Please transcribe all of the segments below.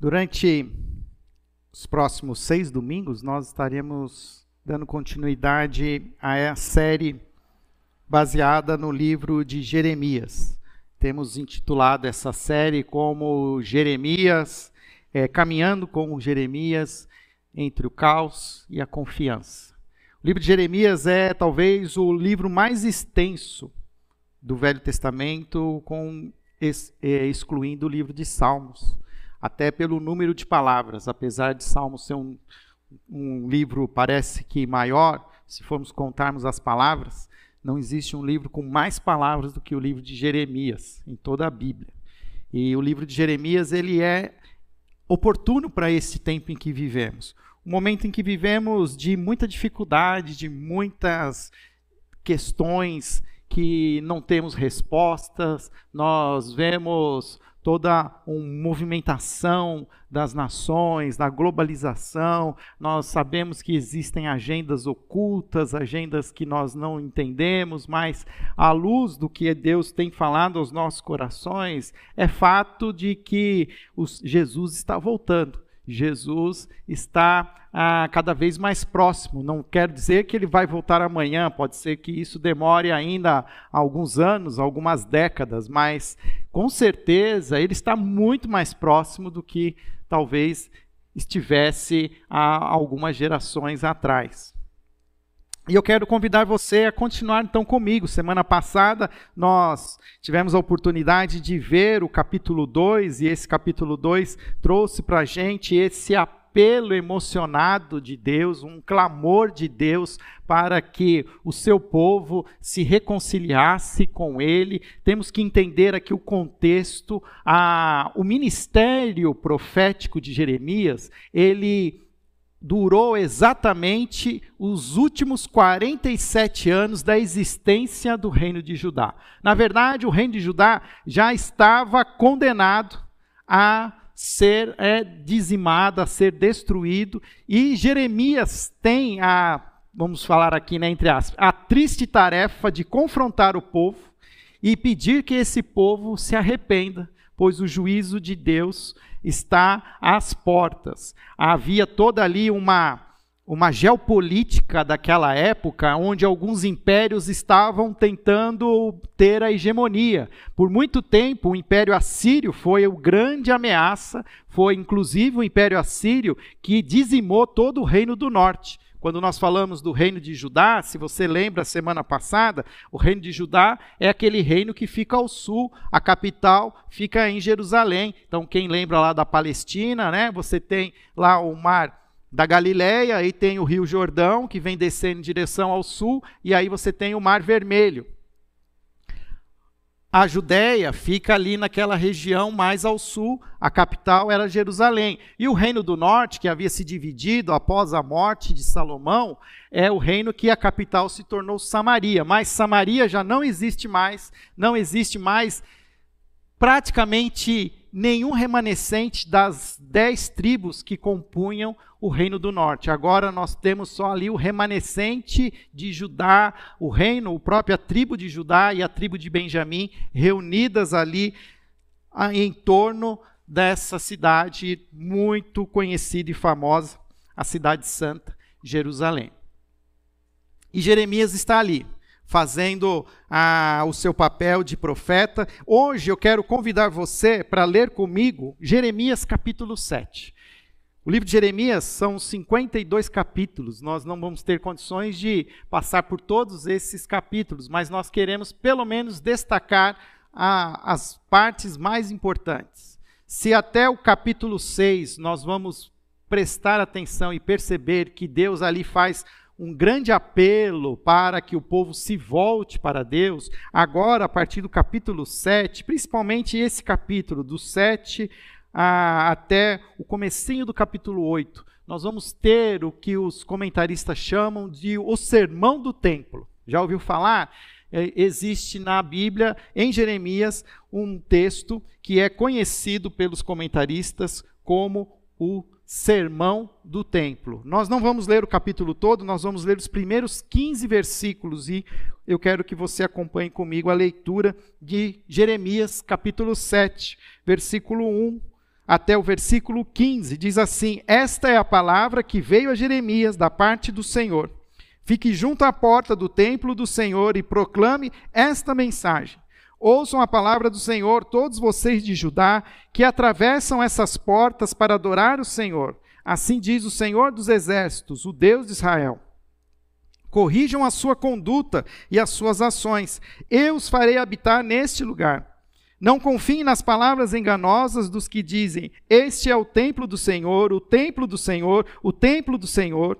Durante os próximos seis domingos, nós estaremos dando continuidade à série baseada no livro de Jeremias. Temos intitulado essa série como Jeremias, é, caminhando com Jeremias entre o caos e a confiança. O livro de Jeremias é talvez o livro mais extenso do Velho Testamento, com, é, excluindo o livro de Salmos até pelo número de palavras, apesar de Salmos ser um, um livro, parece que maior, se formos contarmos as palavras, não existe um livro com mais palavras do que o livro de Jeremias em toda a Bíblia. E o livro de Jeremias ele é oportuno para esse tempo em que vivemos. Um momento em que vivemos de muita dificuldade, de muitas questões que não temos respostas, nós vemos toda uma movimentação das nações, da globalização. Nós sabemos que existem agendas ocultas, agendas que nós não entendemos, mas à luz do que Deus tem falado aos nossos corações, é fato de que Jesus está voltando. Jesus está ah, cada vez mais próximo. Não quer dizer que ele vai voltar amanhã, pode ser que isso demore ainda alguns anos, algumas décadas, mas com certeza ele está muito mais próximo do que talvez estivesse há algumas gerações atrás. E eu quero convidar você a continuar então comigo. Semana passada nós tivemos a oportunidade de ver o capítulo 2, e esse capítulo 2 trouxe para a gente esse apelo emocionado de Deus, um clamor de Deus para que o seu povo se reconciliasse com Ele. Temos que entender aqui o contexto, a, o ministério profético de Jeremias, ele durou exatamente os últimos 47 anos da existência do reino de Judá. Na verdade, o reino de Judá já estava condenado a ser é, dizimado, a ser destruído, e Jeremias tem a, vamos falar aqui, né, entre aspas, a triste tarefa de confrontar o povo e pedir que esse povo se arrependa, pois o juízo de Deus está às portas. Havia toda ali uma uma geopolítica daquela época, onde alguns impérios estavam tentando ter a hegemonia. Por muito tempo, o Império Assírio foi o grande ameaça, foi inclusive o Império Assírio que dizimou todo o reino do norte. Quando nós falamos do reino de Judá, se você lembra semana passada, o reino de Judá é aquele reino que fica ao sul, a capital fica em Jerusalém. Então, quem lembra lá da Palestina, né? Você tem lá o mar da Galileia, aí tem o Rio Jordão, que vem descendo em direção ao sul, e aí você tem o Mar Vermelho. A Judéia fica ali naquela região mais ao sul, a capital era Jerusalém. E o reino do norte, que havia se dividido após a morte de Salomão, é o reino que a capital se tornou Samaria. Mas Samaria já não existe mais, não existe mais praticamente nenhum remanescente das dez tribos que compunham o reino do norte. Agora nós temos só ali o remanescente de Judá, o reino, a própria tribo de Judá e a tribo de Benjamim reunidas ali em torno dessa cidade muito conhecida e famosa, a cidade santa, Jerusalém. E Jeremias está ali fazendo ah, o seu papel de profeta. Hoje eu quero convidar você para ler comigo Jeremias capítulo 7. O livro de Jeremias são 52 capítulos. Nós não vamos ter condições de passar por todos esses capítulos, mas nós queremos pelo menos destacar ah, as partes mais importantes. Se até o capítulo 6 nós vamos prestar atenção e perceber que Deus ali faz um grande apelo para que o povo se volte para Deus. Agora, a partir do capítulo 7, principalmente esse capítulo, do 7 a, até o comecinho do capítulo 8, nós vamos ter o que os comentaristas chamam de o sermão do templo. Já ouviu falar? É, existe na Bíblia, em Jeremias, um texto que é conhecido pelos comentaristas como o sermão do templo. Nós não vamos ler o capítulo todo, nós vamos ler os primeiros 15 versículos e eu quero que você acompanhe comigo a leitura de Jeremias, capítulo 7, versículo 1 até o versículo 15. Diz assim: Esta é a palavra que veio a Jeremias da parte do Senhor. Fique junto à porta do templo do Senhor e proclame esta mensagem. Ouçam a palavra do Senhor, todos vocês de Judá, que atravessam essas portas para adorar o Senhor. Assim diz o Senhor dos Exércitos, o Deus de Israel. Corrijam a sua conduta e as suas ações. Eu os farei habitar neste lugar. Não confiem nas palavras enganosas dos que dizem: Este é o templo do Senhor, o templo do Senhor, o templo do Senhor.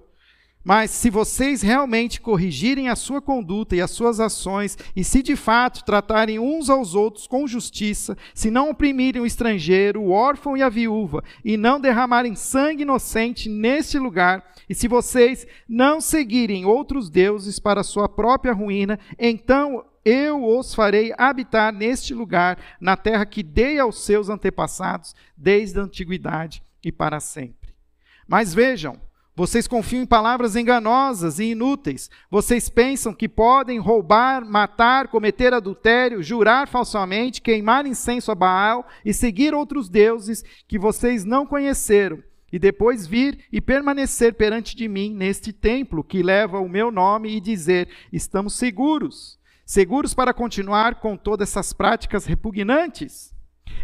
Mas se vocês realmente corrigirem a sua conduta e as suas ações, e se de fato tratarem uns aos outros com justiça, se não oprimirem o estrangeiro, o órfão e a viúva, e não derramarem sangue inocente neste lugar, e se vocês não seguirem outros deuses para sua própria ruína, então eu os farei habitar neste lugar, na terra que dei aos seus antepassados desde a antiguidade e para sempre. Mas vejam, vocês confiam em palavras enganosas e inúteis. Vocês pensam que podem roubar, matar, cometer adultério, jurar falsamente, queimar incenso a Baal e seguir outros deuses que vocês não conheceram, e depois vir e permanecer perante de mim neste templo que leva o meu nome e dizer: estamos seguros, seguros para continuar com todas essas práticas repugnantes.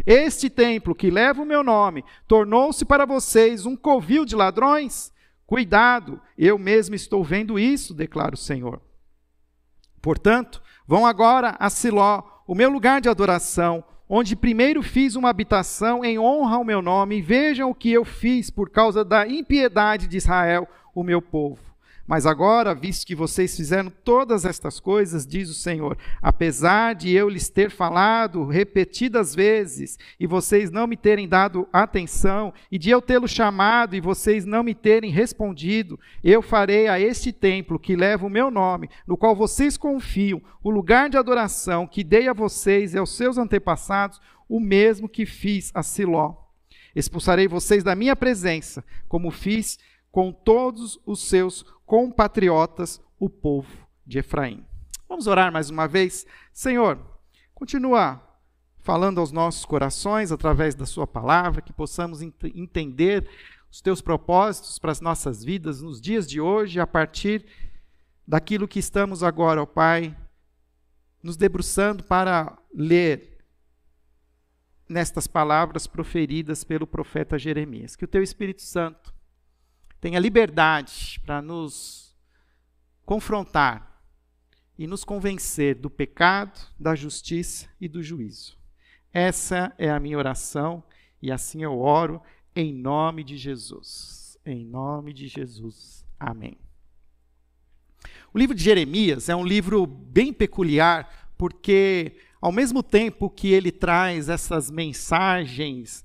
Este templo que leva o meu nome tornou-se para vocês um covil de ladrões? Cuidado, eu mesmo estou vendo isso, declara o Senhor. Portanto, vão agora a Siló, o meu lugar de adoração, onde primeiro fiz uma habitação em honra ao meu nome, e vejam o que eu fiz por causa da impiedade de Israel, o meu povo. Mas agora, visto que vocês fizeram todas estas coisas, diz o Senhor, apesar de eu lhes ter falado repetidas vezes e vocês não me terem dado atenção, e de eu tê-lo chamado e vocês não me terem respondido, eu farei a este templo que leva o meu nome, no qual vocês confiam, o lugar de adoração que dei a vocês e aos seus antepassados, o mesmo que fiz a Siló. Expulsarei vocês da minha presença, como fiz com todos os seus compatriotas, o povo de Efraim. Vamos orar mais uma vez? Senhor, continua falando aos nossos corações através da Sua palavra, que possamos ent entender os Teus propósitos para as nossas vidas nos dias de hoje, a partir daquilo que estamos agora, ó Pai, nos debruçando para ler nestas palavras proferidas pelo profeta Jeremias. Que o Teu Espírito Santo tenha liberdade para nos confrontar e nos convencer do pecado, da justiça e do juízo. Essa é a minha oração e assim eu oro em nome de Jesus. Em nome de Jesus. Amém. O livro de Jeremias é um livro bem peculiar porque ao mesmo tempo que ele traz essas mensagens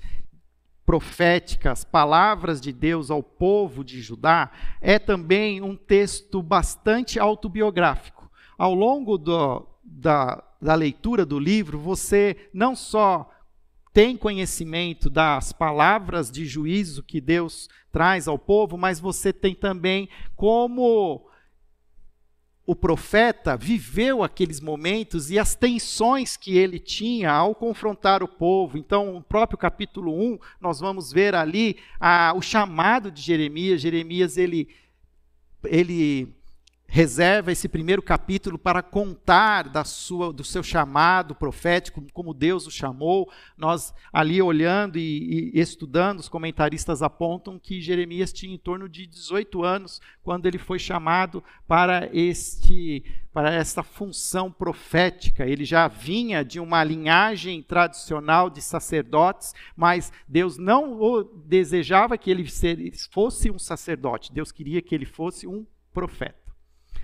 proféticas, palavras de Deus ao povo de Judá, é também um texto bastante autobiográfico. Ao longo do, da, da leitura do livro, você não só tem conhecimento das palavras de juízo que Deus traz ao povo, mas você tem também como o profeta viveu aqueles momentos e as tensões que ele tinha ao confrontar o povo. Então, no próprio capítulo 1, nós vamos ver ali a, o chamado de Jeremias. Jeremias, ele, ele reserva esse primeiro capítulo para contar da sua, do seu chamado profético, como Deus o chamou. Nós ali olhando e, e, estudando, os comentaristas apontam que Jeremias tinha em torno de 18 anos quando ele foi chamado para este para esta função profética. Ele já vinha de uma linhagem tradicional de sacerdotes, mas Deus não desejava que ele fosse um sacerdote. Deus queria que ele fosse um profeta.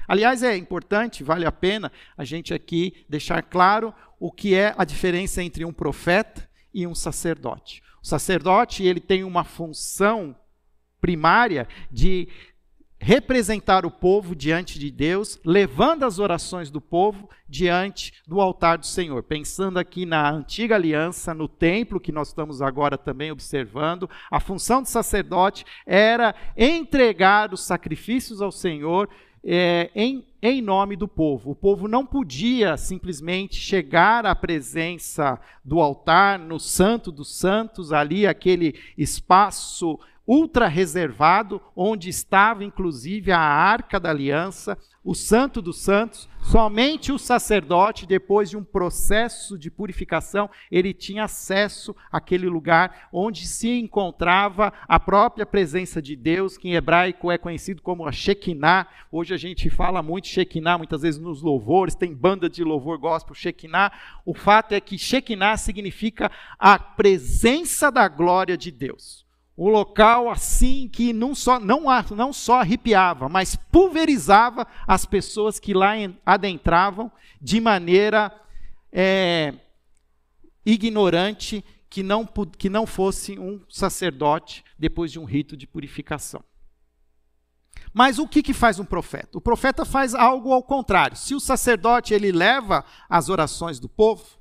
Aliás, é importante, vale a pena a gente aqui deixar claro o que é a diferença entre um profeta e um sacerdote. O sacerdote, ele tem uma função primária de representar o povo diante de Deus, levando as orações do povo diante do altar do Senhor. Pensando aqui na antiga aliança, no templo que nós estamos agora também observando, a função do sacerdote era entregar os sacrifícios ao Senhor é, em em nome do povo. O povo não podia simplesmente chegar à presença do altar, no Santo dos Santos, ali, aquele espaço ultra reservado, onde estava inclusive a arca da aliança, o Santo dos Santos, somente o sacerdote, depois de um processo de purificação, ele tinha acesso àquele lugar onde se encontrava a própria presença de Deus, que em hebraico é conhecido como a Shekinah. Hoje a gente fala muito Shekinah, muitas vezes nos louvores, tem banda de louvor gospel Shekinah. O fato é que Shekinah significa a presença da glória de Deus um local assim que não só, não, não só arrepiava, mas pulverizava as pessoas que lá adentravam de maneira é, ignorante, que não, que não fosse um sacerdote depois de um rito de purificação. Mas o que, que faz um profeta? O profeta faz algo ao contrário. Se o sacerdote ele leva as orações do povo,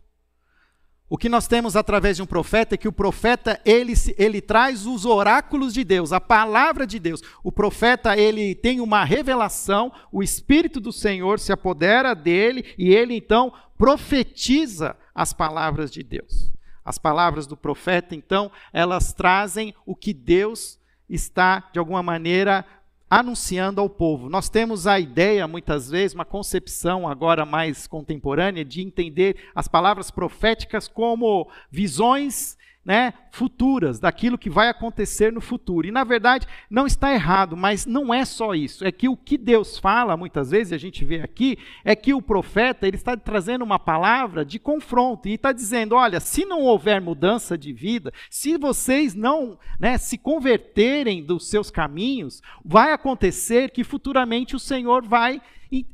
o que nós temos através de um profeta é que o profeta ele, ele traz os oráculos de Deus, a palavra de Deus. O profeta ele tem uma revelação, o Espírito do Senhor se apodera dele e ele então profetiza as palavras de Deus. As palavras do profeta, então, elas trazem o que Deus está, de alguma maneira, anunciando ao povo. Nós temos a ideia, muitas vezes, uma concepção agora mais contemporânea, de entender as palavras proféticas como visões né, futuras, daquilo que vai acontecer no futuro. E na verdade não está errado, mas não é só isso. É que o que Deus fala muitas vezes, a gente vê aqui, é que o profeta ele está trazendo uma palavra de confronto e está dizendo: olha, se não houver mudança de vida, se vocês não né, se converterem dos seus caminhos, vai acontecer que futuramente o Senhor vai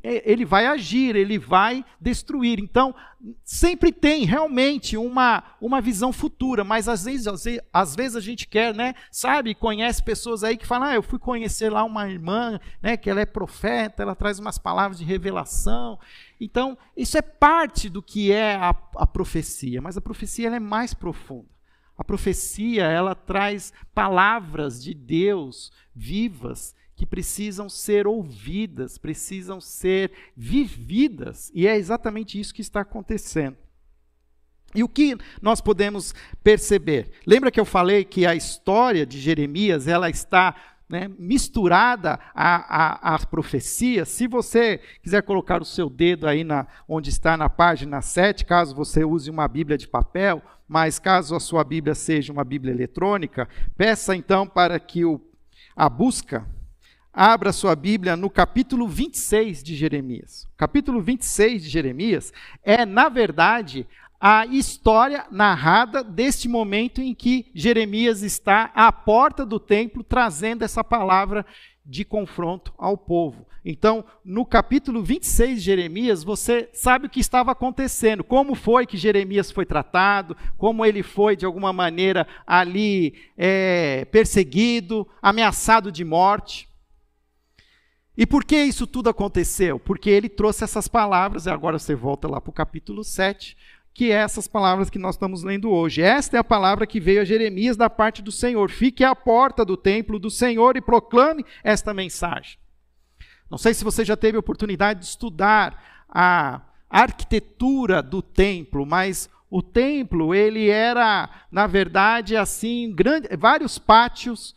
ele vai agir, ele vai destruir. Então, sempre tem realmente uma, uma visão futura, mas às vezes, às vezes, a gente quer, né? Sabe, conhece pessoas aí que falam: ah, eu fui conhecer lá uma irmã, né? Que ela é profeta, ela traz umas palavras de revelação. Então, isso é parte do que é a, a profecia, mas a profecia é mais profunda. A profecia, ela traz palavras de Deus vivas que precisam ser ouvidas, precisam ser vividas, e é exatamente isso que está acontecendo. E o que nós podemos perceber? Lembra que eu falei que a história de Jeremias ela está né, misturada à, à, profecia? Se você quiser colocar o seu dedo aí na, onde está na página 7, caso você use uma Bíblia de papel, mas caso a sua Bíblia seja uma Bíblia eletrônica, peça então para que o, a busca abra sua Bíblia no capítulo 26 de Jeremias. O capítulo 26 de Jeremias é, na verdade, a história narrada deste momento em que Jeremias está à porta do templo trazendo essa palavra de confronto ao povo. Então, no capítulo 26 de Jeremias, você sabe o que estava acontecendo, como foi que Jeremias foi tratado, como ele foi, de alguma maneira, ali é, perseguido, ameaçado de morte. E por que isso tudo aconteceu? Porque ele trouxe essas palavras, e agora você volta lá para o capítulo 7, que é essas palavras que nós estamos lendo hoje. Esta é a palavra que veio a Jeremias da parte do Senhor. Fique à porta do templo do Senhor e proclame esta mensagem. Não sei se você já teve oportunidade de estudar a arquitetura do templo, mas o templo, ele era, na verdade, assim, grande, vários pátios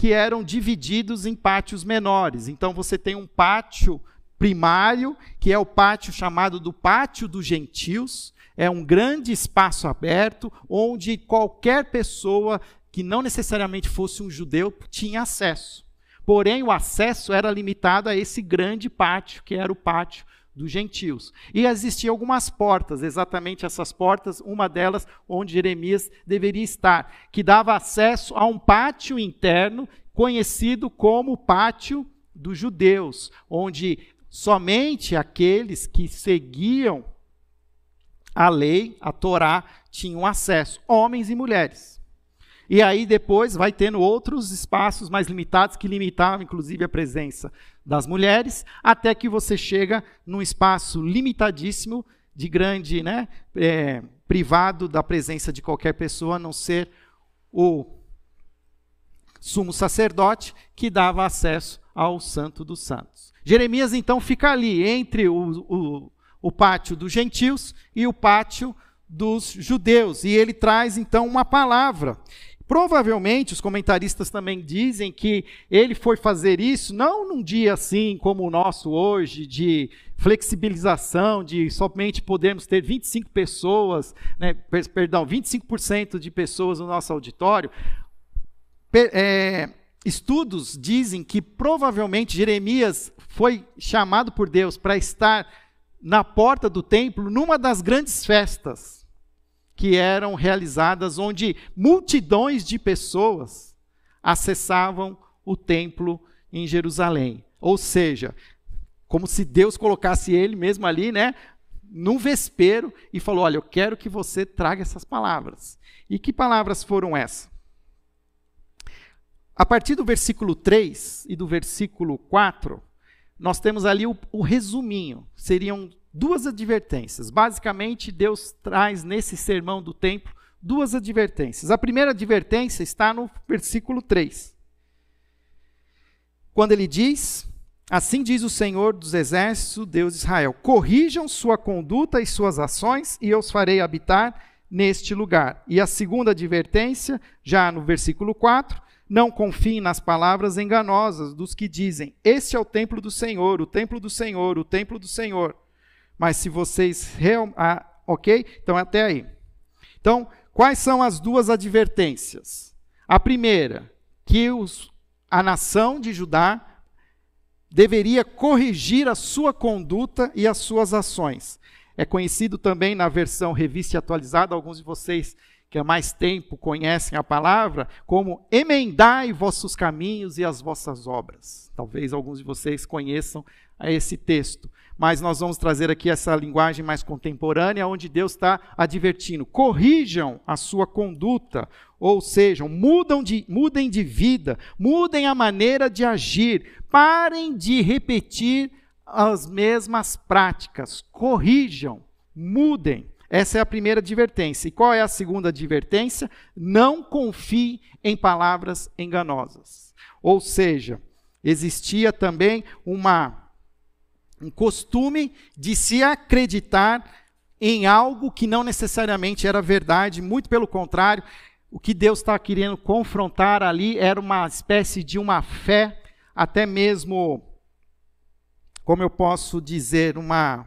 que eram divididos em pátios menores. Então você tem um pátio primário, que é o pátio chamado do Pátio dos Gentios, é um grande espaço aberto onde qualquer pessoa que não necessariamente fosse um judeu tinha acesso. Porém, o acesso era limitado a esse grande pátio, que era o pátio dos gentios. E existiam algumas portas, exatamente essas portas, uma delas onde Jeremias deveria estar, que dava acesso a um pátio interno conhecido como pátio dos judeus, onde somente aqueles que seguiam a lei, a Torá, tinham acesso, homens e mulheres. E aí depois vai tendo outros espaços mais limitados que limitavam inclusive a presença das mulheres, até que você chega num espaço limitadíssimo de grande, né, é, privado da presença de qualquer pessoa, a não ser o sumo sacerdote que dava acesso ao Santo dos Santos. Jeremias então fica ali entre o, o, o pátio dos gentios e o pátio dos judeus, e ele traz então uma palavra. Provavelmente, os comentaristas também dizem que ele foi fazer isso não num dia assim como o nosso hoje, de flexibilização, de somente podermos ter 25 pessoas, né, perdão, 25% de pessoas no nosso auditório. É, estudos dizem que provavelmente Jeremias foi chamado por Deus para estar na porta do templo numa das grandes festas que eram realizadas onde multidões de pessoas acessavam o templo em Jerusalém. Ou seja, como se Deus colocasse ele mesmo ali, né, num vespeiro e falou: "Olha, eu quero que você traga essas palavras". E que palavras foram essas? A partir do versículo 3 e do versículo 4, nós temos ali o, o resuminho. Seriam duas advertências. Basicamente, Deus traz nesse sermão do templo duas advertências. A primeira advertência está no versículo 3. Quando ele diz: Assim diz o Senhor dos Exércitos, Deus de Israel: Corrijam sua conduta e suas ações, e eu os farei habitar neste lugar. E a segunda advertência, já no versículo 4, não confiem nas palavras enganosas dos que dizem: Este é o templo do Senhor, o templo do Senhor, o templo do Senhor mas se vocês. Real, ah, ok? Então, até aí. Então, quais são as duas advertências? A primeira, que os, a nação de Judá deveria corrigir a sua conduta e as suas ações. É conhecido também na versão revista e atualizada, alguns de vocês que há mais tempo conhecem a palavra, como emendai vossos caminhos e as vossas obras. Talvez alguns de vocês conheçam esse texto mas nós vamos trazer aqui essa linguagem mais contemporânea, onde Deus está advertindo: corrijam a sua conduta, ou seja, mudam de, mudem de vida, mudem a maneira de agir, parem de repetir as mesmas práticas, corrijam, mudem. Essa é a primeira advertência. E qual é a segunda advertência? Não confie em palavras enganosas. Ou seja, existia também uma um costume de se acreditar em algo que não necessariamente era verdade, muito pelo contrário, o que Deus está querendo confrontar ali era uma espécie de uma fé, até mesmo, como eu posso dizer, uma.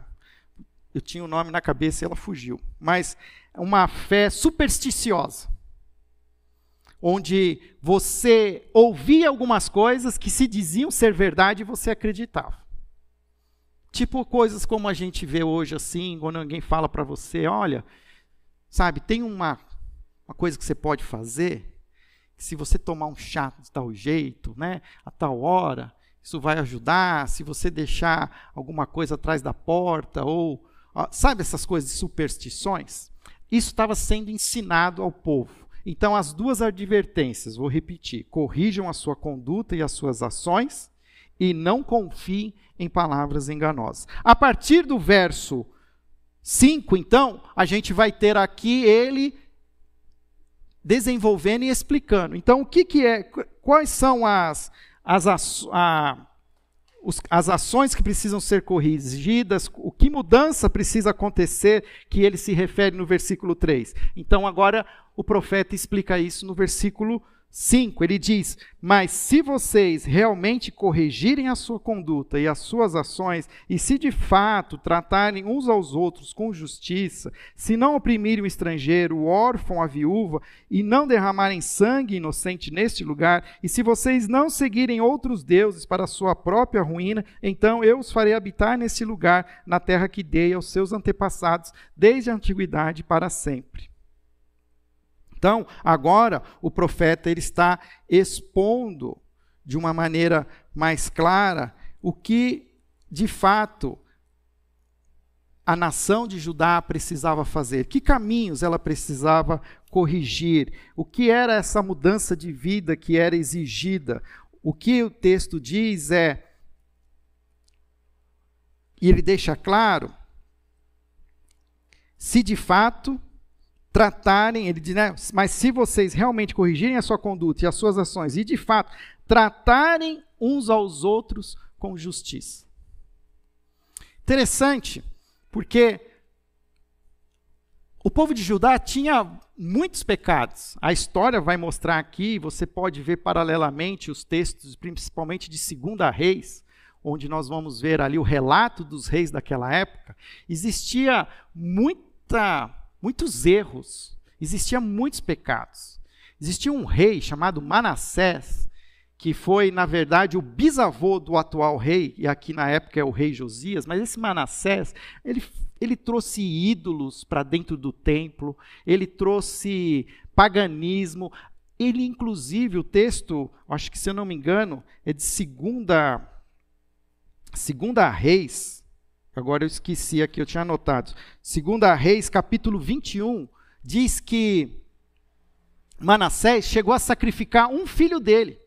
Eu tinha o um nome na cabeça e ela fugiu, mas uma fé supersticiosa, onde você ouvia algumas coisas que se diziam ser verdade e você acreditava. Tipo coisas como a gente vê hoje assim, quando alguém fala para você, olha, sabe, tem uma, uma coisa que você pode fazer, se você tomar um chá de tal jeito, né, a tal hora, isso vai ajudar, se você deixar alguma coisa atrás da porta, ou, sabe essas coisas de superstições? Isso estava sendo ensinado ao povo. Então, as duas advertências, vou repetir: corrijam a sua conduta e as suas ações, e não confiem em palavras enganosas. A partir do verso 5, então, a gente vai ter aqui ele desenvolvendo e explicando. Então, o que, que é, quais são as, as, a, os, as ações que precisam ser corrigidas, o que mudança precisa acontecer, que ele se refere no versículo 3. Então, agora o profeta explica isso no versículo 5, ele diz: Mas se vocês realmente corrigirem a sua conduta e as suas ações, e se de fato tratarem uns aos outros com justiça, se não oprimirem o estrangeiro, o órfão, a viúva, e não derramarem sangue inocente neste lugar, e se vocês não seguirem outros deuses para a sua própria ruína, então eu os farei habitar nesse lugar, na terra que dei aos seus antepassados, desde a antiguidade para sempre. Então, agora o profeta ele está expondo de uma maneira mais clara o que de fato a nação de Judá precisava fazer, que caminhos ela precisava corrigir, o que era essa mudança de vida que era exigida. O que o texto diz é, e ele deixa claro, se de fato tratarem, ele diz, né, mas se vocês realmente corrigirem a sua conduta e as suas ações e de fato tratarem uns aos outros com justiça. Interessante, porque o povo de Judá tinha muitos pecados. A história vai mostrar aqui, você pode ver paralelamente os textos, principalmente de Segunda Reis, onde nós vamos ver ali o relato dos reis daquela época. Existia muita, muitos erros, existia muitos pecados. Existia um rei chamado Manassés, que foi, na verdade, o bisavô do atual rei, e aqui na época é o rei Josias, mas esse Manassés, ele, ele trouxe ídolos para dentro do templo, ele trouxe paganismo, ele, inclusive, o texto, acho que se eu não me engano, é de segunda, segunda Reis, agora eu esqueci aqui, eu tinha anotado, segunda Reis, capítulo 21, diz que Manassés chegou a sacrificar um filho dele,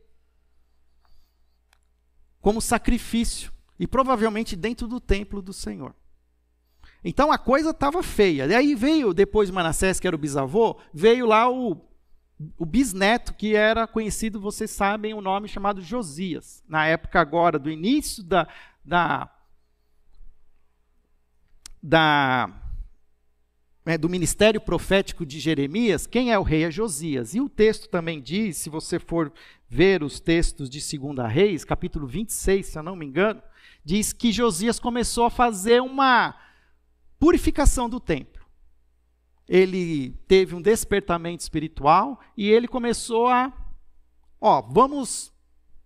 como sacrifício, e provavelmente dentro do templo do Senhor. Então a coisa estava feia. E aí veio, depois de Manassés, que era o bisavô, veio lá o, o bisneto, que era conhecido, vocês sabem, o um nome chamado Josias. Na época agora, do início da, da, da né, do ministério profético de Jeremias, quem é o rei é Josias. E o texto também diz, se você for ver os textos de 2 Reis, capítulo 26, se eu não me engano, diz que Josias começou a fazer uma purificação do templo. Ele teve um despertamento espiritual e ele começou a, ó, vamos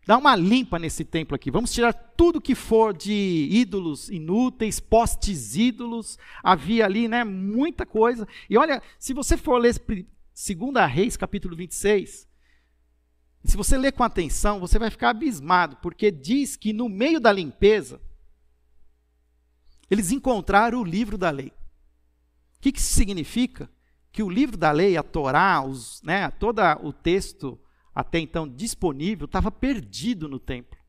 dar uma limpa nesse templo aqui. Vamos tirar tudo que for de ídolos inúteis, postes ídolos. Havia ali, né, muita coisa. E olha, se você for ler 2 Reis, capítulo 26, se você ler com atenção, você vai ficar abismado, porque diz que no meio da limpeza, eles encontraram o livro da lei. O que, que isso significa? Que o livro da lei, a Torá, os, né, todo o texto até então disponível, estava perdido no templo.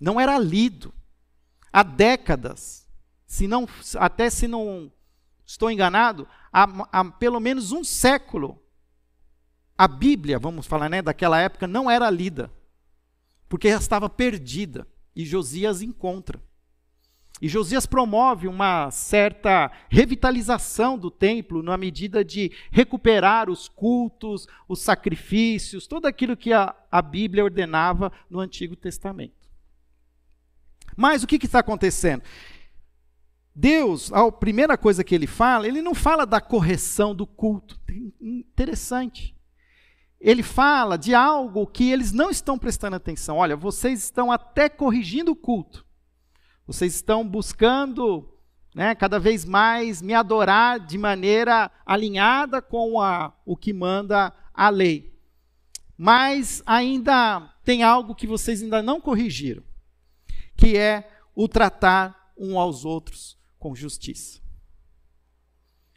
Não era lido. Há décadas, se não, até se não estou enganado, há, há pelo menos um século, a Bíblia, vamos falar, né, daquela época, não era lida, porque estava perdida. E Josias encontra. E Josias promove uma certa revitalização do templo na medida de recuperar os cultos, os sacrifícios, tudo aquilo que a, a Bíblia ordenava no Antigo Testamento. Mas o que, que está acontecendo? Deus, a primeira coisa que ele fala, ele não fala da correção do culto. Interessante. Ele fala de algo que eles não estão prestando atenção. Olha, vocês estão até corrigindo o culto vocês estão buscando né, cada vez mais me adorar de maneira alinhada com a, o que manda a lei. Mas ainda tem algo que vocês ainda não corrigiram, que é o tratar um aos outros com justiça.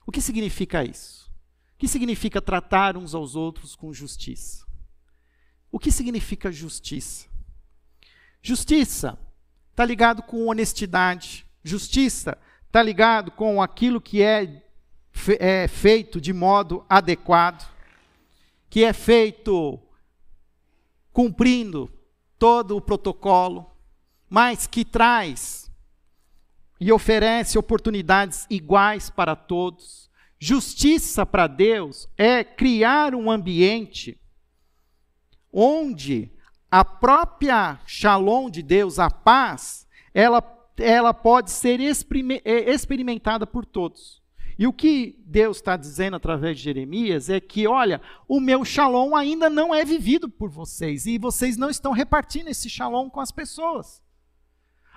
O que significa isso? O que significa tratar uns aos outros com justiça? O que significa justiça? Justiça está ligado com honestidade. Justiça está ligado com aquilo que é, é feito de modo adequado, que é feito cumprindo todo o protocolo, mas que traz e oferece oportunidades iguais para todos. Justiça para Deus é criar um ambiente onde a própria shalom de Deus, a paz, ela, ela pode ser é, experimentada por todos. E o que Deus está dizendo através de Jeremias é que, olha, o meu shalom ainda não é vivido por vocês, e vocês não estão repartindo esse shalom com as pessoas.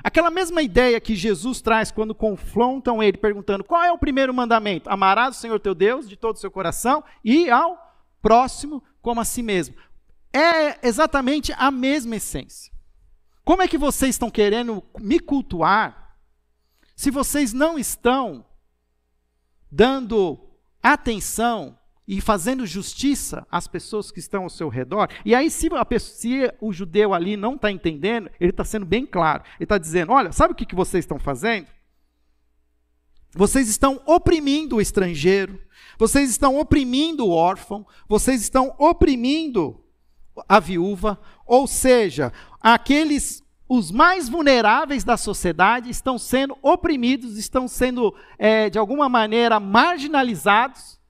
Aquela mesma ideia que Jesus traz quando confrontam ele, perguntando qual é o primeiro mandamento: amarás o Senhor teu Deus de todo o seu coração e ao próximo como a si mesmo é exatamente a mesma essência. Como é que vocês estão querendo me cultuar se vocês não estão dando atenção e fazendo justiça às pessoas que estão ao seu redor? E aí, se, a, se o judeu ali não está entendendo, ele está sendo bem claro. Ele está dizendo: olha, sabe o que, que vocês estão fazendo? Vocês estão oprimindo o estrangeiro, vocês estão oprimindo o órfão, vocês estão oprimindo a viúva, ou seja, aqueles os mais vulneráveis da sociedade estão sendo oprimidos, estão sendo, é, de alguma maneira, marginalizados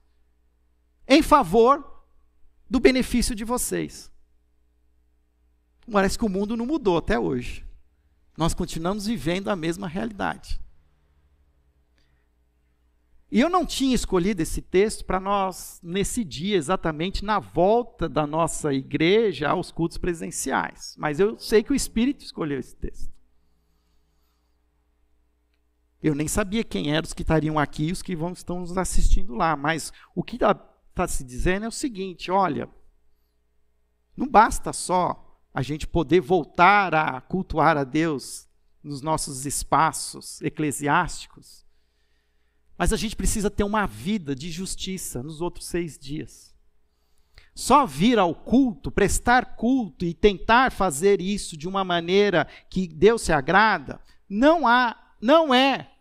em favor do benefício de vocês. Parece que o mundo não mudou até hoje. Nós continuamos vivendo a mesma realidade. E eu não tinha escolhido esse texto para nós, nesse dia, exatamente na volta da nossa igreja aos cultos presenciais. Mas eu sei que o Espírito escolheu esse texto. Eu nem sabia quem eram os que estariam aqui e os que vão, estão nos assistindo lá. Mas o que está tá se dizendo é o seguinte: olha, não basta só a gente poder voltar a cultuar a Deus nos nossos espaços eclesiásticos mas a gente precisa ter uma vida de justiça nos outros seis dias. Só vir ao culto, prestar culto e tentar fazer isso de uma maneira que Deus se agrada, não há, não é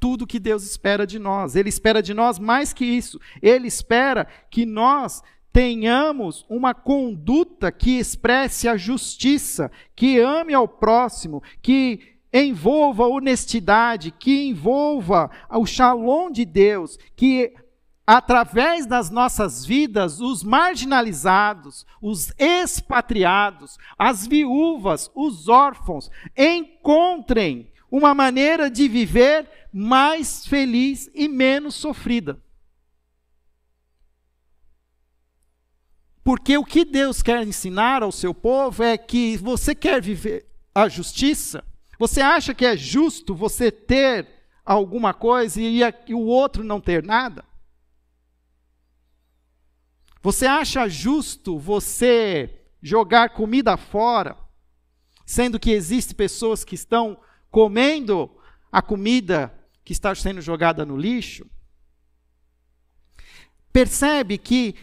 tudo que Deus espera de nós. Ele espera de nós mais que isso. Ele espera que nós tenhamos uma conduta que expresse a justiça, que ame ao próximo, que envolva honestidade, que envolva o shalom de Deus, que através das nossas vidas, os marginalizados, os expatriados, as viúvas, os órfãos, encontrem uma maneira de viver mais feliz e menos sofrida. Porque o que Deus quer ensinar ao seu povo é que você quer viver a justiça, você acha que é justo você ter alguma coisa e, o outro não ter nada? Você acha justo você jogar comida fora, sendo que existem pessoas que estão comendo a comida que está sendo jogada no lixo? Percebe que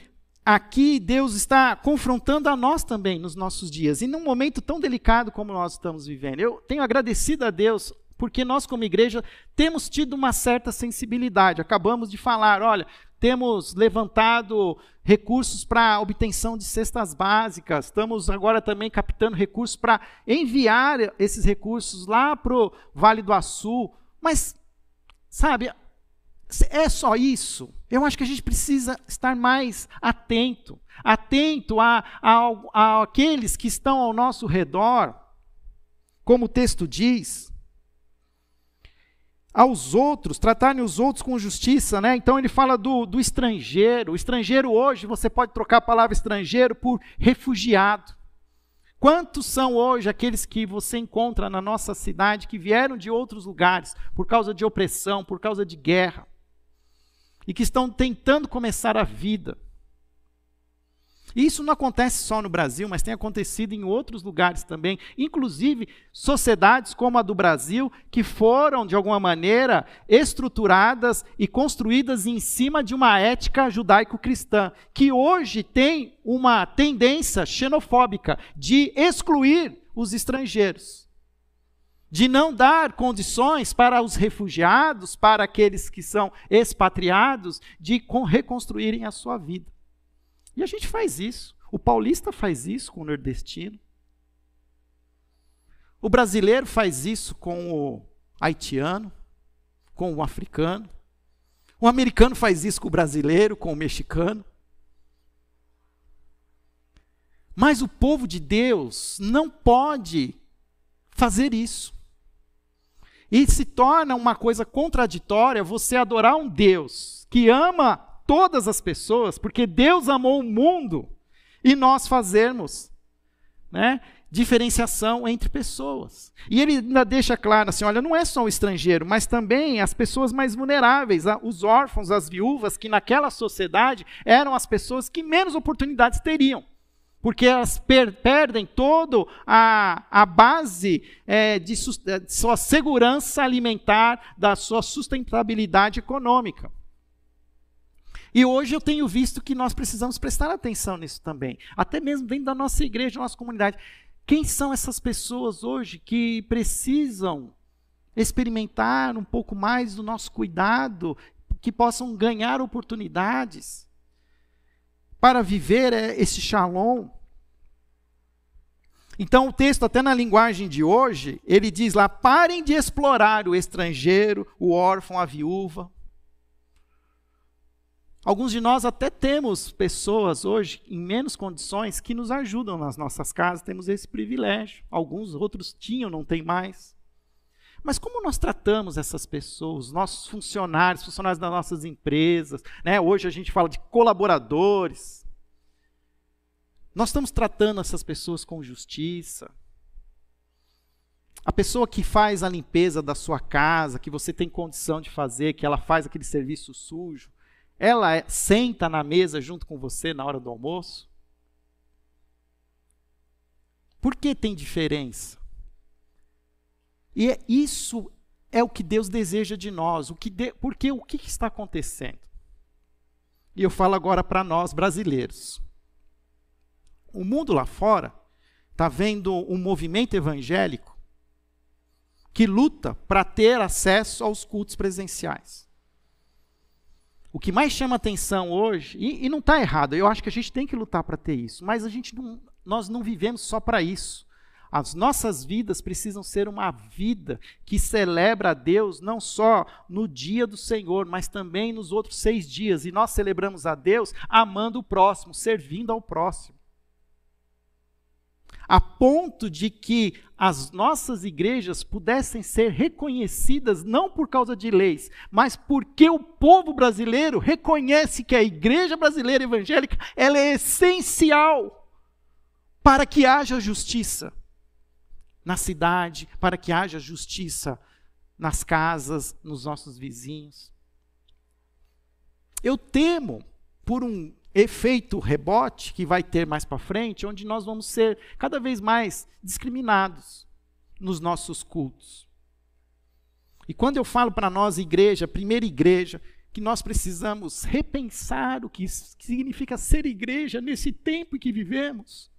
aqui Deus está confrontando a nós também nos nossos dias, e num momento tão delicado como nós estamos vivendo. Eu tenho agradecido a Deus porque nós, como igreja, temos tido uma certa sensibilidade. Acabamos de falar, olha, temos levantado recursos para obtenção de cestas básicas, estamos agora também captando recursos para enviar esses recursos lá para o Vale do Açu. Mas, sabe, é só isso? Eu acho que a gente precisa estar mais atento, atento a, a, a aqueles que estão ao nosso redor, como o texto diz, aos outros, tratarem os outros com justiça, né? Então ele fala do, do estrangeiro. O estrangeiro hoje, você pode trocar a palavra estrangeiro por refugiado. Quantos são hoje aqueles que você encontra na nossa cidade que vieram de outros lugares por causa de opressão, por causa de guerra? E que estão tentando começar a vida. E isso não acontece só no Brasil, mas tem acontecido em outros lugares também, inclusive sociedades como a do Brasil, que foram, de alguma maneira, estruturadas e construídas em cima de uma ética judaico-cristã, que hoje tem uma tendência xenofóbica de excluir os estrangeiros de não dar condições para os refugiados, para aqueles que são expatriados, de reconstruírem a sua vida. E a gente faz isso. O paulista faz isso com o nordestino. O brasileiro faz isso com o haitiano, com o africano. O americano faz isso com o brasileiro, com o mexicano. Mas o povo de Deus não pode fazer isso. E se torna uma coisa contraditória você adorar um Deus que ama todas as pessoas, porque Deus amou o mundo, e nós fazermos né, diferenciação entre pessoas. E ele ainda deixa claro assim: olha, não é só o estrangeiro, mas também as pessoas mais vulneráveis, os órfãos, as viúvas, que naquela sociedade eram as pessoas que menos oportunidades teriam porque elas per perdem toda a, base é, de, é, de sua segurança alimentar, da sua sustentabilidade econômica. E hoje eu tenho visto que nós precisamos prestar atenção nisso também, até mesmo dentro da nossa igreja, da nossa comunidade. Quem são essas pessoas hoje que precisam experimentar um pouco mais do nosso cuidado, que possam ganhar oportunidades para viver é, esse shalom. Então, o texto, até na linguagem de hoje, ele diz lá: parem de explorar o estrangeiro, o órfão, a viúva. Alguns de nós até temos pessoas hoje em menos condições que nos ajudam nas nossas casas, temos esse privilégio. Alguns outros tinham, não tem mais. Mas como nós tratamos essas pessoas, nossos funcionários, funcionários das nossas empresas, né? Hoje a gente fala de colaboradores. Nós estamos tratando essas pessoas com justiça. A pessoa que faz a limpeza da sua casa, que você tem condição de fazer, que ela faz aquele serviço sujo, ela é, senta na mesa junto com você na hora do almoço? Por que tem diferença? E é, isso é o que Deus deseja de nós. O que de, porque o que está acontecendo? E eu falo agora para nós brasileiros. O mundo lá fora está vendo um movimento evangélico que luta para ter acesso aos cultos presenciais. O que mais chama atenção hoje, e, e não está errado, eu acho que a gente tem que lutar para ter isso, mas a gente não, nós não vivemos só para isso. As nossas vidas precisam ser uma vida que celebra a Deus não só no dia do Senhor, mas também nos outros seis dias. E nós celebramos a Deus amando o próximo, servindo ao próximo. A ponto de que as nossas igrejas pudessem ser reconhecidas não por causa de leis, mas porque o povo brasileiro reconhece que a igreja brasileira evangélica ela é essencial para que haja justiça na cidade, para que haja justiça nas casas, nos nossos vizinhos. Eu temo por um efeito rebote que vai ter mais para frente, onde nós vamos ser cada vez mais discriminados nos nossos cultos. E quando eu falo para nós, igreja, primeira igreja, que nós precisamos repensar o que significa ser igreja nesse tempo em que vivemos,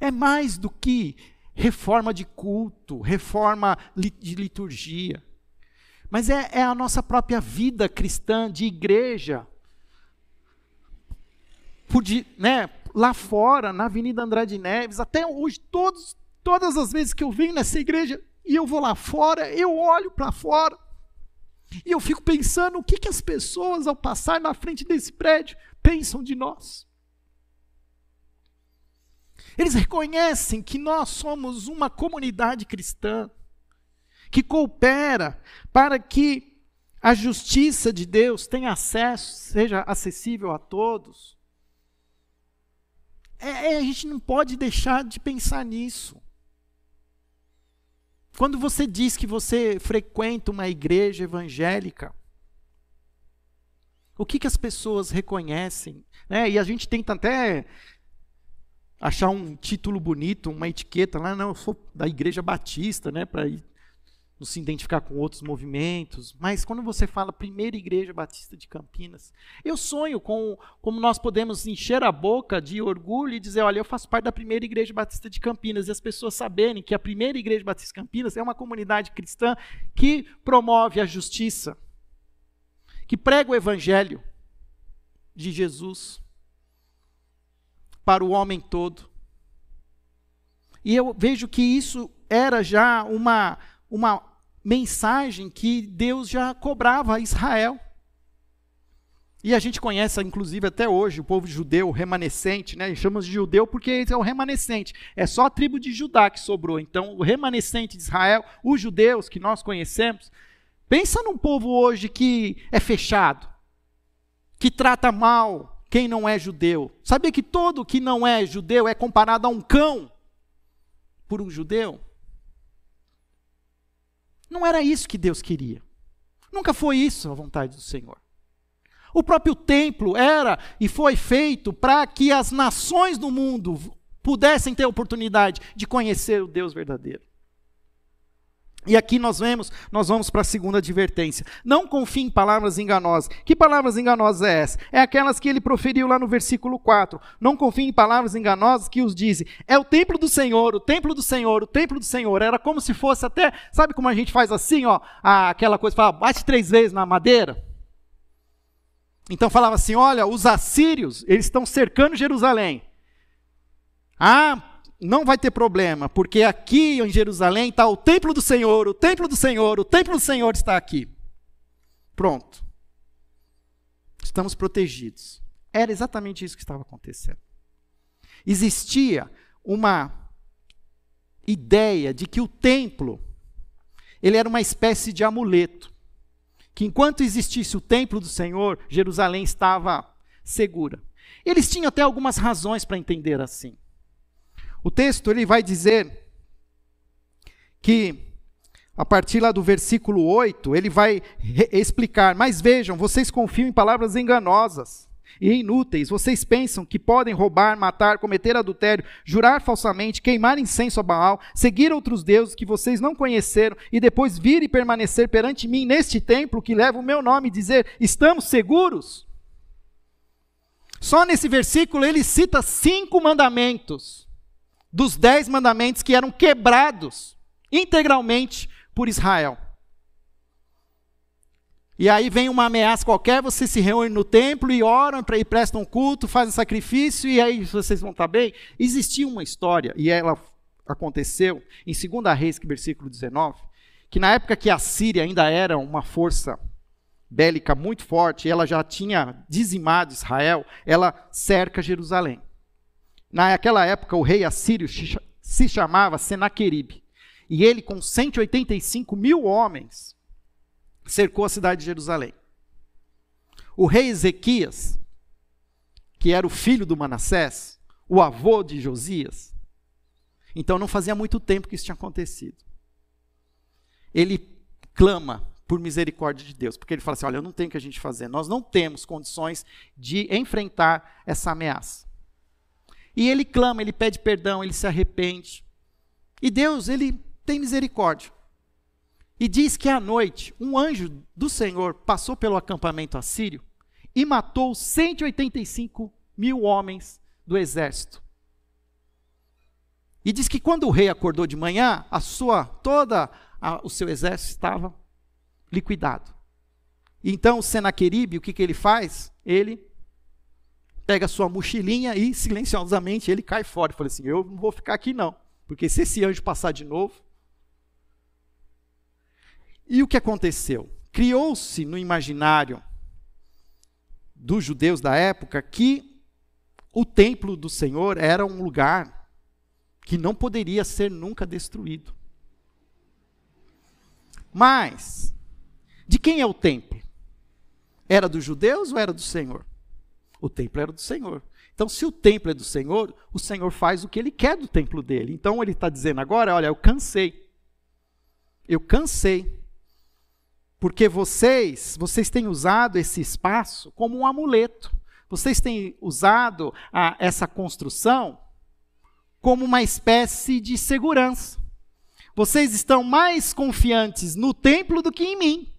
é mais do que reforma de culto, reforma de liturgia. Mas é, é a nossa própria vida cristã de igreja. Por, né, lá fora, na Avenida Andrade Neves, até hoje, todos, todas as vezes que eu venho nessa igreja e eu vou lá fora, eu olho para fora e eu fico pensando o que, que as pessoas, ao passar na frente desse prédio, pensam de nós. Eles reconhecem que nós somos uma comunidade cristã que coopera para que a justiça de Deus tenha acesso, seja acessível a todos. É, é, a gente não pode deixar de pensar nisso. Quando você diz que você frequenta uma igreja evangélica, o que, que as pessoas reconhecem? Né? E a gente tenta até achar um título bonito, uma etiqueta lá, não, eu sou da Igreja Batista, né, para não se identificar com outros movimentos. Mas quando você fala Primeira Igreja Batista de Campinas, eu sonho com como nós podemos encher a boca de orgulho e dizer, olha, eu faço parte da Primeira Igreja Batista de Campinas e as pessoas saberem que a Primeira Igreja Batista de Campinas é uma comunidade cristã que promove a justiça, que prega o evangelho de Jesus para o homem todo. E eu vejo que isso era já uma, uma mensagem que Deus já cobrava a Israel. E a gente conhece, inclusive, até hoje, o povo judeu remanescente, né? Chamamos de judeu porque é o remanescente. É só a tribo de Judá que sobrou. Então, o remanescente de Israel, os judeus que nós conhecemos. Pensa num povo hoje que é fechado, que trata mal quem não é judeu. Sabia que todo que não é judeu é comparado a um cão por um judeu? Não era isso que Deus queria. Nunca foi isso a vontade do Senhor. O próprio templo era e foi feito para que as nações do mundo pudessem ter oportunidade de conhecer o Deus verdadeiro. E aqui nós vemos, nós vamos para a segunda advertência. Não confie em palavras enganosas. Que palavras enganosas é essa? É aquelas que ele proferiu lá no versículo 4. Não confie em palavras enganosas que os dizem. É o templo do Senhor, o templo do Senhor, o templo do Senhor. Era como se fosse até, sabe como a gente faz assim, ó, aquela coisa, fala, bate três vezes na madeira. Então falava assim, olha, os assírios, eles estão cercando Jerusalém. Ah, não vai ter problema, porque aqui em Jerusalém está o templo do Senhor, o templo do Senhor, o templo do Senhor está aqui. Pronto. Estamos protegidos. Era exatamente isso que estava acontecendo. Existia uma ideia de que o templo ele era uma espécie de amuleto, que enquanto existisse o templo do Senhor, Jerusalém estava segura. Eles tinham até algumas razões para entender assim. O texto ele vai dizer que a partir lá do versículo 8, ele vai explicar: "Mas vejam, vocês confiam em palavras enganosas e inúteis. Vocês pensam que podem roubar, matar, cometer adultério, jurar falsamente, queimar incenso a Baal, seguir outros deuses que vocês não conheceram e depois vir e permanecer perante mim neste templo que leva o meu nome e dizer: "Estamos seguros?" Só nesse versículo ele cita cinco mandamentos dos dez mandamentos que eram quebrados integralmente por Israel. E aí vem uma ameaça qualquer, você se reúne no templo e oram e prestam culto, fazem sacrifício, e aí vocês vão estar bem. Existia uma história, e ela aconteceu em 2 Reis, versículo 19, que na época que a Síria ainda era uma força bélica muito forte, ela já tinha dizimado Israel, ela cerca Jerusalém. Naquela época, o rei assírio se chamava Senaqueribe. E ele, com 185 mil homens, cercou a cidade de Jerusalém. O rei Ezequias, que era o filho do Manassés, o avô de Josias, então não fazia muito tempo que isso tinha acontecido. Ele clama por misericórdia de Deus, porque ele fala assim: olha, eu não tenho o que a gente fazer, nós não temos condições de enfrentar essa ameaça. E ele clama, ele pede perdão, ele se arrepende. E Deus, ele tem misericórdia. E diz que à noite, um anjo do Senhor passou pelo acampamento assírio e matou 185 mil homens do exército. E diz que quando o rei acordou de manhã, a sua toda a, o seu exército estava liquidado. Então Senaqueribe, o que, que ele faz? Ele pega sua mochilinha e silenciosamente ele cai fora. Eu falei assim: eu não vou ficar aqui não, porque se esse anjo passar de novo. E o que aconteceu? Criou-se no imaginário dos judeus da época que o templo do Senhor era um lugar que não poderia ser nunca destruído. Mas, de quem é o templo? Era dos judeus ou era do Senhor? O templo era do Senhor. Então, se o templo é do Senhor, o Senhor faz o que ele quer do templo dele. Então, ele está dizendo agora: olha, eu cansei. Eu cansei. Porque vocês, vocês têm usado esse espaço como um amuleto. Vocês têm usado a, essa construção como uma espécie de segurança. Vocês estão mais confiantes no templo do que em mim.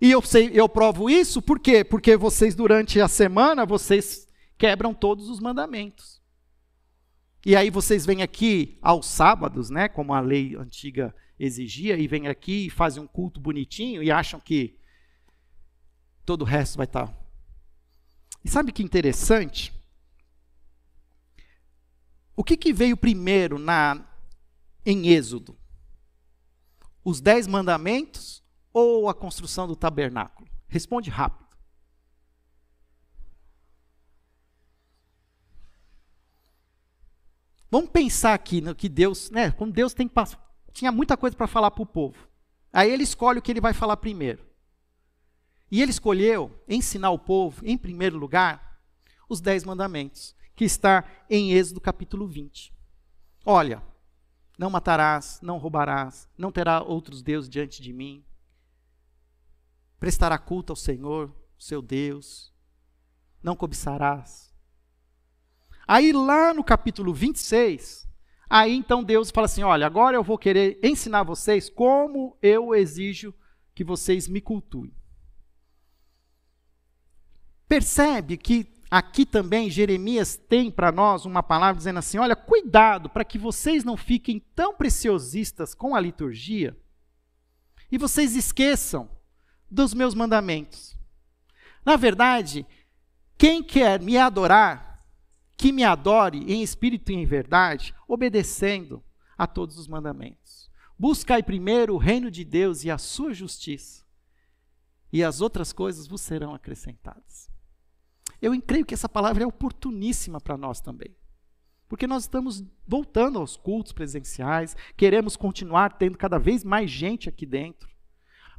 E eu, sei, eu provo isso por quê? Porque vocês, durante a semana, vocês quebram todos os mandamentos. E aí vocês vêm aqui aos sábados, né, como a lei antiga exigia, e vêm aqui e fazem um culto bonitinho e acham que todo o resto vai estar. E sabe que interessante? O que, que veio primeiro na em Êxodo? Os dez mandamentos ou a construção do tabernáculo? Responde rápido. Vamos pensar aqui no que Deus, né? Como Deus tem tinha muita coisa para falar para o povo. Aí ele escolhe o que ele vai falar primeiro. E ele escolheu ensinar o povo, em primeiro lugar, os dez mandamentos, que está em Êxodo capítulo 20. Olha, não matarás, não roubarás, não terá outros deuses diante de mim, prestará culto ao Senhor, seu Deus, não cobiçarás. Aí lá no capítulo 26, Aí então Deus fala assim: olha, agora eu vou querer ensinar vocês como eu exijo que vocês me cultuem. Percebe que aqui também Jeremias tem para nós uma palavra dizendo assim: olha, cuidado para que vocês não fiquem tão preciosistas com a liturgia e vocês esqueçam dos meus mandamentos. Na verdade, quem quer me adorar, que me adore em espírito e em verdade, obedecendo a todos os mandamentos. Buscai primeiro o reino de Deus e a sua justiça, e as outras coisas vos serão acrescentadas. Eu creio que essa palavra é oportuníssima para nós também. Porque nós estamos voltando aos cultos presenciais, queremos continuar tendo cada vez mais gente aqui dentro.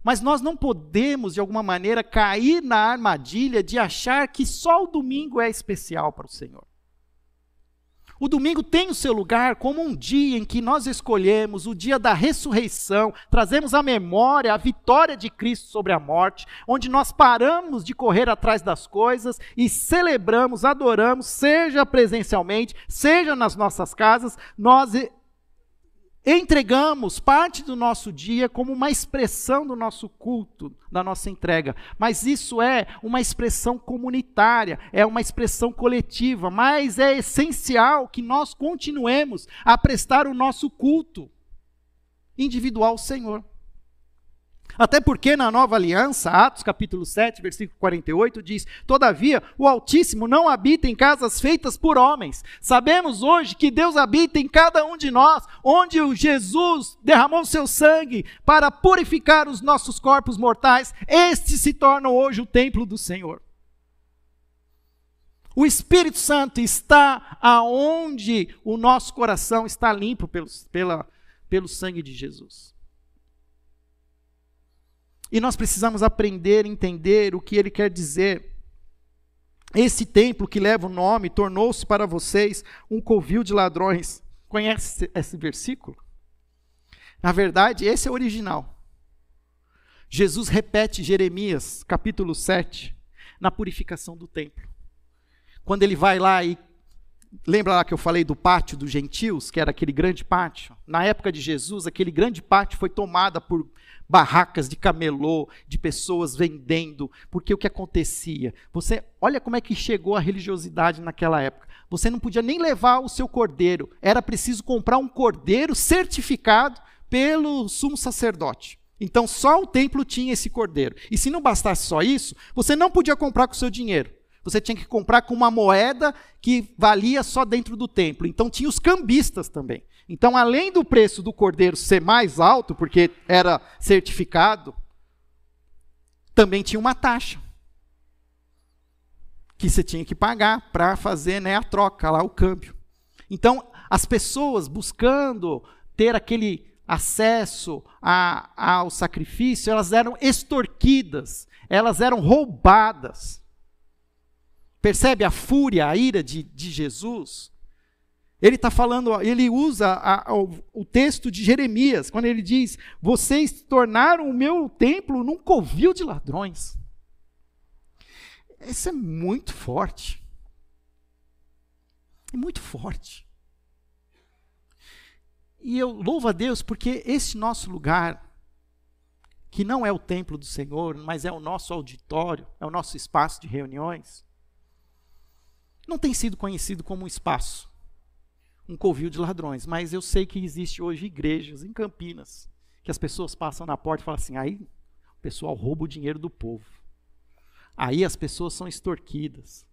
Mas nós não podemos, de alguma maneira, cair na armadilha de achar que só o domingo é especial para o Senhor. O domingo tem o seu lugar como um dia em que nós escolhemos o dia da ressurreição, trazemos à memória a vitória de Cristo sobre a morte, onde nós paramos de correr atrás das coisas e celebramos, adoramos, seja presencialmente, seja nas nossas casas, nós entregamos parte do nosso dia como uma expressão do nosso culto, da nossa entrega. Mas isso é uma expressão comunitária, é uma expressão coletiva, mas é essencial que nós continuemos a prestar o nosso culto individual ao Senhor. Até porque na nova aliança, Atos capítulo 7, versículo 48, diz: Todavia, o Altíssimo não habita em casas feitas por homens. Sabemos hoje que Deus habita em cada um de nós, onde o Jesus derramou seu sangue para purificar os nossos corpos mortais. Este se torna hoje o templo do Senhor. O Espírito Santo está aonde o nosso coração está limpo pelo, pela, pelo sangue de Jesus. E nós precisamos aprender, entender o que ele quer dizer. Esse templo que leva o nome tornou-se para vocês um covil de ladrões. Conhece esse versículo? Na verdade, esse é o original. Jesus repete Jeremias, capítulo 7, na purificação do templo. Quando ele vai lá e. Lembra lá que eu falei do pátio dos gentios, que era aquele grande pátio? Na época de Jesus, aquele grande pátio foi tomado por barracas de camelô, de pessoas vendendo, porque o que acontecia? Você, olha como é que chegou a religiosidade naquela época. Você não podia nem levar o seu cordeiro, era preciso comprar um cordeiro certificado pelo sumo sacerdote. Então só o templo tinha esse cordeiro. E se não bastasse só isso, você não podia comprar com o seu dinheiro. Você tinha que comprar com uma moeda que valia só dentro do templo. Então tinha os cambistas também. Então, além do preço do cordeiro ser mais alto, porque era certificado, também tinha uma taxa que você tinha que pagar para fazer né, a troca lá, o câmbio. Então, as pessoas buscando ter aquele acesso a, ao sacrifício, elas eram extorquidas, elas eram roubadas. Percebe a fúria, a ira de, de Jesus? Ele está falando, ele usa a, a, o texto de Jeremias, quando ele diz: Vocês tornaram o meu templo num covil de ladrões. Isso é muito forte. É muito forte. E eu louvo a Deus porque esse nosso lugar, que não é o templo do Senhor, mas é o nosso auditório, é o nosso espaço de reuniões, não tem sido conhecido como um espaço um covil de ladrões, mas eu sei que existe hoje igrejas em Campinas que as pessoas passam na porta e falam assim: aí o pessoal rouba o dinheiro do povo. Aí as pessoas são extorquidas.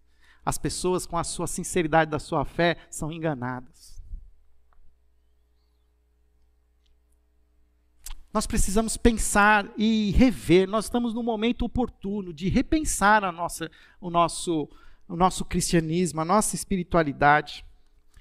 As pessoas, com a sua sinceridade da sua fé, são enganadas. Nós precisamos pensar e rever. Nós estamos no momento oportuno de repensar a nossa, o, nosso, o nosso cristianismo, a nossa espiritualidade.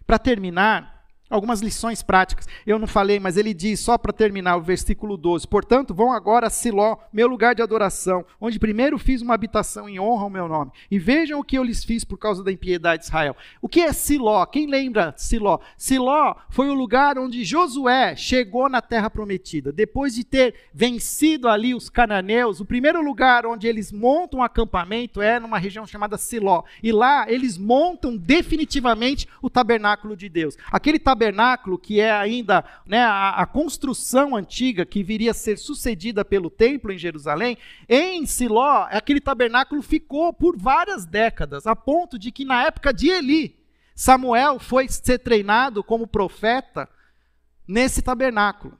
Para terminar, algumas lições práticas. Eu não falei, mas ele diz, só para terminar, o versículo 12: Portanto, vão agora a Siló, meu lugar de adoração, onde primeiro fiz uma habitação em honra ao meu nome. E vejam o que eu lhes fiz por causa da impiedade de Israel. O que é Siló? Quem lembra Siló? Siló foi o lugar onde Josué chegou na terra prometida. Depois de ter vencido ali os cananeus, o primeiro lugar onde eles montam um acampamento é numa região chamada Siló. E lá eles montam definitivamente o tabernáculo de Deus. Aquele tabernáculo tabernáculo, que é ainda né, a, a, construção antiga que viria a ser sucedida pelo templo em Jerusalém, em Siló, aquele tabernáculo ficou por várias décadas, a ponto de que na época de Eli, Samuel foi ser treinado como profeta nesse tabernáculo.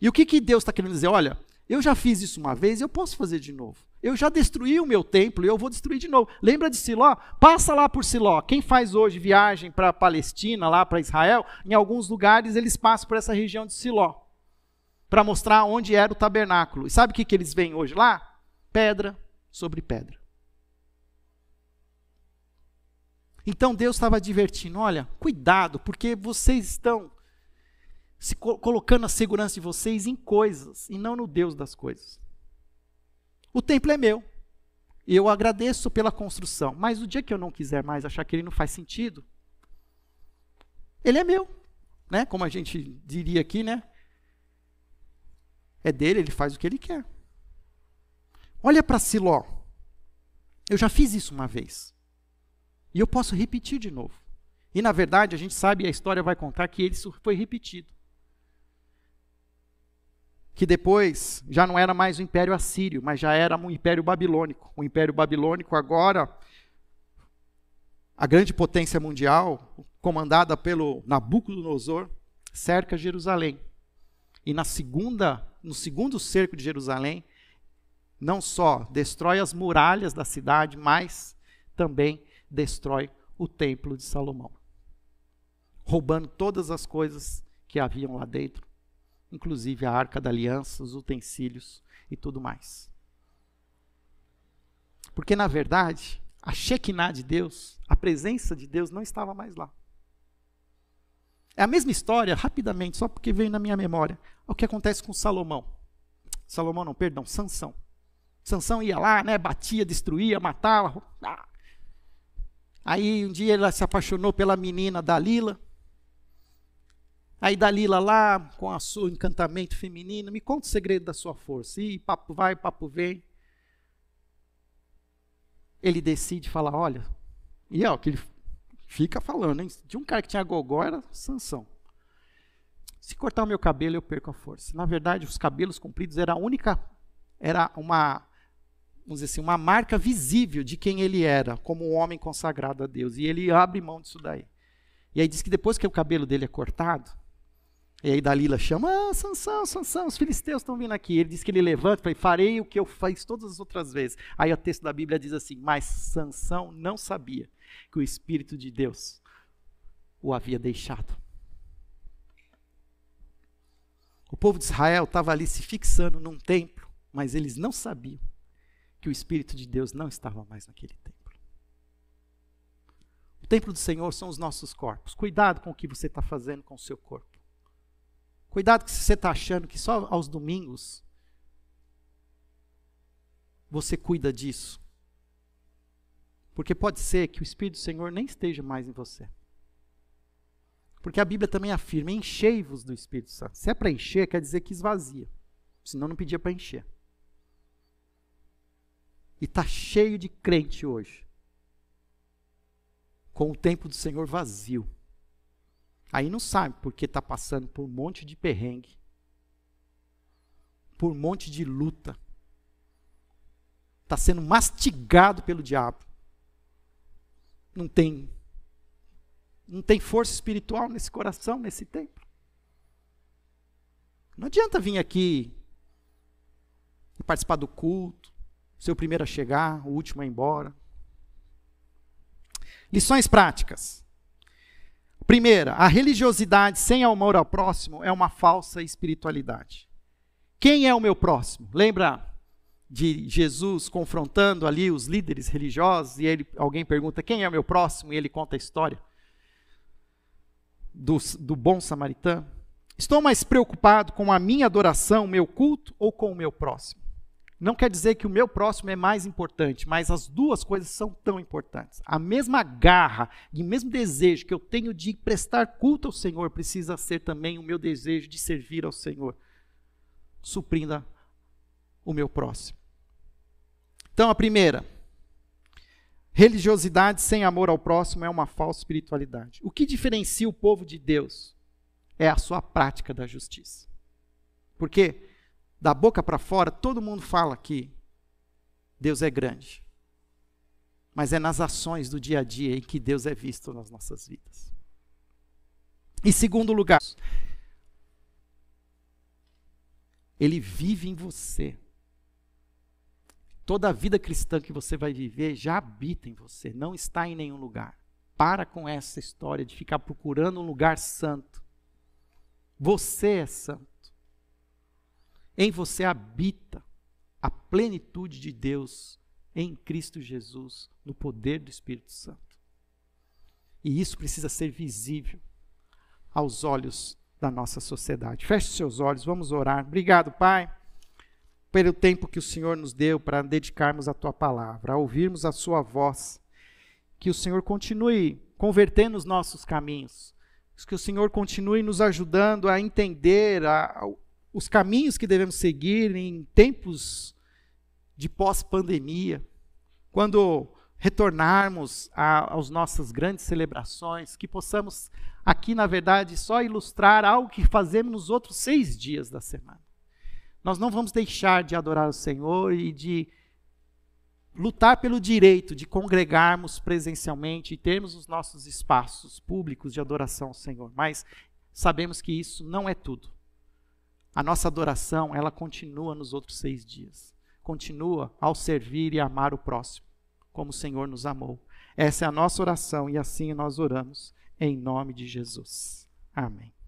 E o que, que Deus está querendo dizer? Olha, eu já fiz isso uma vez, eu posso fazer de novo. Eu já destruí o meu templo e eu vou destruir de novo. Lembra de Siló? Passa lá por Siló. Quem faz hoje viagem para a Palestina, lá para Israel, em alguns lugares eles passam por essa região de Siló para mostrar onde era o tabernáculo. E sabe o que, que eles veem hoje lá? Pedra sobre pedra. Então Deus estava advertindo: olha, cuidado, porque vocês estão se co colocando a segurança de vocês em coisas e não no Deus das coisas. O templo é meu. Eu agradeço pela construção. Mas o dia que eu não quiser mais achar que ele não faz sentido, ele é meu. Né? Como a gente diria aqui, né? É dele, ele faz o que ele quer. Olha para Siló. Eu já fiz isso uma vez. E eu posso repetir de novo. E na verdade, a gente sabe, a história vai contar que isso foi repetido que depois já não era mais o Império Assírio, mas já era o Império Babilônico. O Império Babilônico agora, a grande potência mundial, comandada pelo Nabucodonosor, cerca Jerusalém. E na segunda, no segundo cerco de Jerusalém, não só destrói as muralhas da cidade, mas também destrói o templo de Salomão, roubando todas as coisas que haviam lá dentro inclusive a arca da aliança, os utensílios e tudo mais. Porque, na verdade, a Shekinah de Deus, a presença de Deus não estava mais lá. É a mesma história, rapidamente, só porque veio na minha memória, o que acontece com Salomão. Salomão não, perdão, Sansão. Sansão ia lá, né, batia, destruía, matava. Ah. Aí um dia ele se apaixonou pela menina Dalila. Aí Dalila lá, com o seu encantamento feminino, me conta o segredo da sua força. E papo vai, papo vem. Ele decide falar, olha, e é o que ele fica falando, hein? De um cara que tinha gogó era Sansão. Se cortar o meu cabelo, eu perco a força. Na verdade, os cabelos compridos era a única, era uma, vamos dizer assim, uma marca visível de quem ele era, como um homem consagrado a Deus. E ele abre mão disso daí. E aí diz que depois que o cabelo dele é cortado, e aí Dalila chama, ah, Sansão, Sansão, os filisteus estão vindo aqui. Ele diz que ele levanta e farei o que eu fiz todas as outras vezes. Aí o texto da Bíblia diz assim, mas Sansão não sabia que o Espírito de Deus o havia deixado. O povo de Israel estava ali se fixando num templo, mas eles não sabiam que o Espírito de Deus não estava mais naquele templo. O templo do Senhor são os nossos corpos. Cuidado com o que você está fazendo com o seu corpo. Cuidado que você está achando que só aos domingos você cuida disso. Porque pode ser que o Espírito do Senhor nem esteja mais em você. Porque a Bíblia também afirma: enchei-vos do Espírito Santo. Se é para encher, quer dizer que esvazia. Senão não pedia para encher. E está cheio de crente hoje. Com o tempo do Senhor vazio. Aí não sabe porque está passando por um monte de perrengue, por um monte de luta. Está sendo mastigado pelo diabo. Não tem, não tem força espiritual nesse coração, nesse tempo. Não adianta vir aqui e participar do culto, ser o primeiro a chegar, o último a ir embora. Lições práticas. Primeira, a religiosidade sem amor ao próximo é uma falsa espiritualidade. Quem é o meu próximo? Lembra de Jesus confrontando ali os líderes religiosos e ele, alguém pergunta quem é o meu próximo e ele conta a história do, do bom samaritano? Estou mais preocupado com a minha adoração, meu culto ou com o meu próximo? Não quer dizer que o meu próximo é mais importante, mas as duas coisas são tão importantes. A mesma garra e o mesmo desejo que eu tenho de prestar culto ao Senhor precisa ser também o meu desejo de servir ao Senhor, suprindo o meu próximo. Então, a primeira, Religiosidade sem amor ao próximo é uma falsa espiritualidade. O que diferencia o povo de Deus é a sua prática da justiça. Porque da boca para fora todo mundo fala que Deus é grande. Mas é nas ações do dia a dia em que Deus é visto nas nossas vidas. Em segundo lugar, Ele vive em você. Toda a vida cristã que você vai viver já habita em você, não está em nenhum lugar. Para com essa história de ficar procurando um lugar santo. Você é santo. Em você habita a plenitude de Deus em Cristo Jesus, no poder do Espírito Santo. E isso precisa ser visível aos olhos da nossa sociedade. Feche seus olhos, vamos orar. Obrigado, Pai pelo tempo que o Senhor nos deu para dedicarmos a tua palavra, a ouvirmos a sua voz. Que o Senhor continue convertendo os nossos caminhos. Que o Senhor continue nos ajudando a entender a, os caminhos que devemos seguir em tempos de pós-pandemia. Quando retornarmos às nossas grandes celebrações, que possamos aqui, na verdade, só ilustrar algo que fazemos nos outros seis dias da semana. Nós não vamos deixar de adorar o Senhor e de lutar pelo direito de congregarmos presencialmente e termos os nossos espaços públicos de adoração ao Senhor, mas sabemos que isso não é tudo. A nossa adoração, ela continua nos outros seis dias. Continua ao servir e amar o próximo, como o Senhor nos amou. Essa é a nossa oração e assim nós oramos, em nome de Jesus. Amém.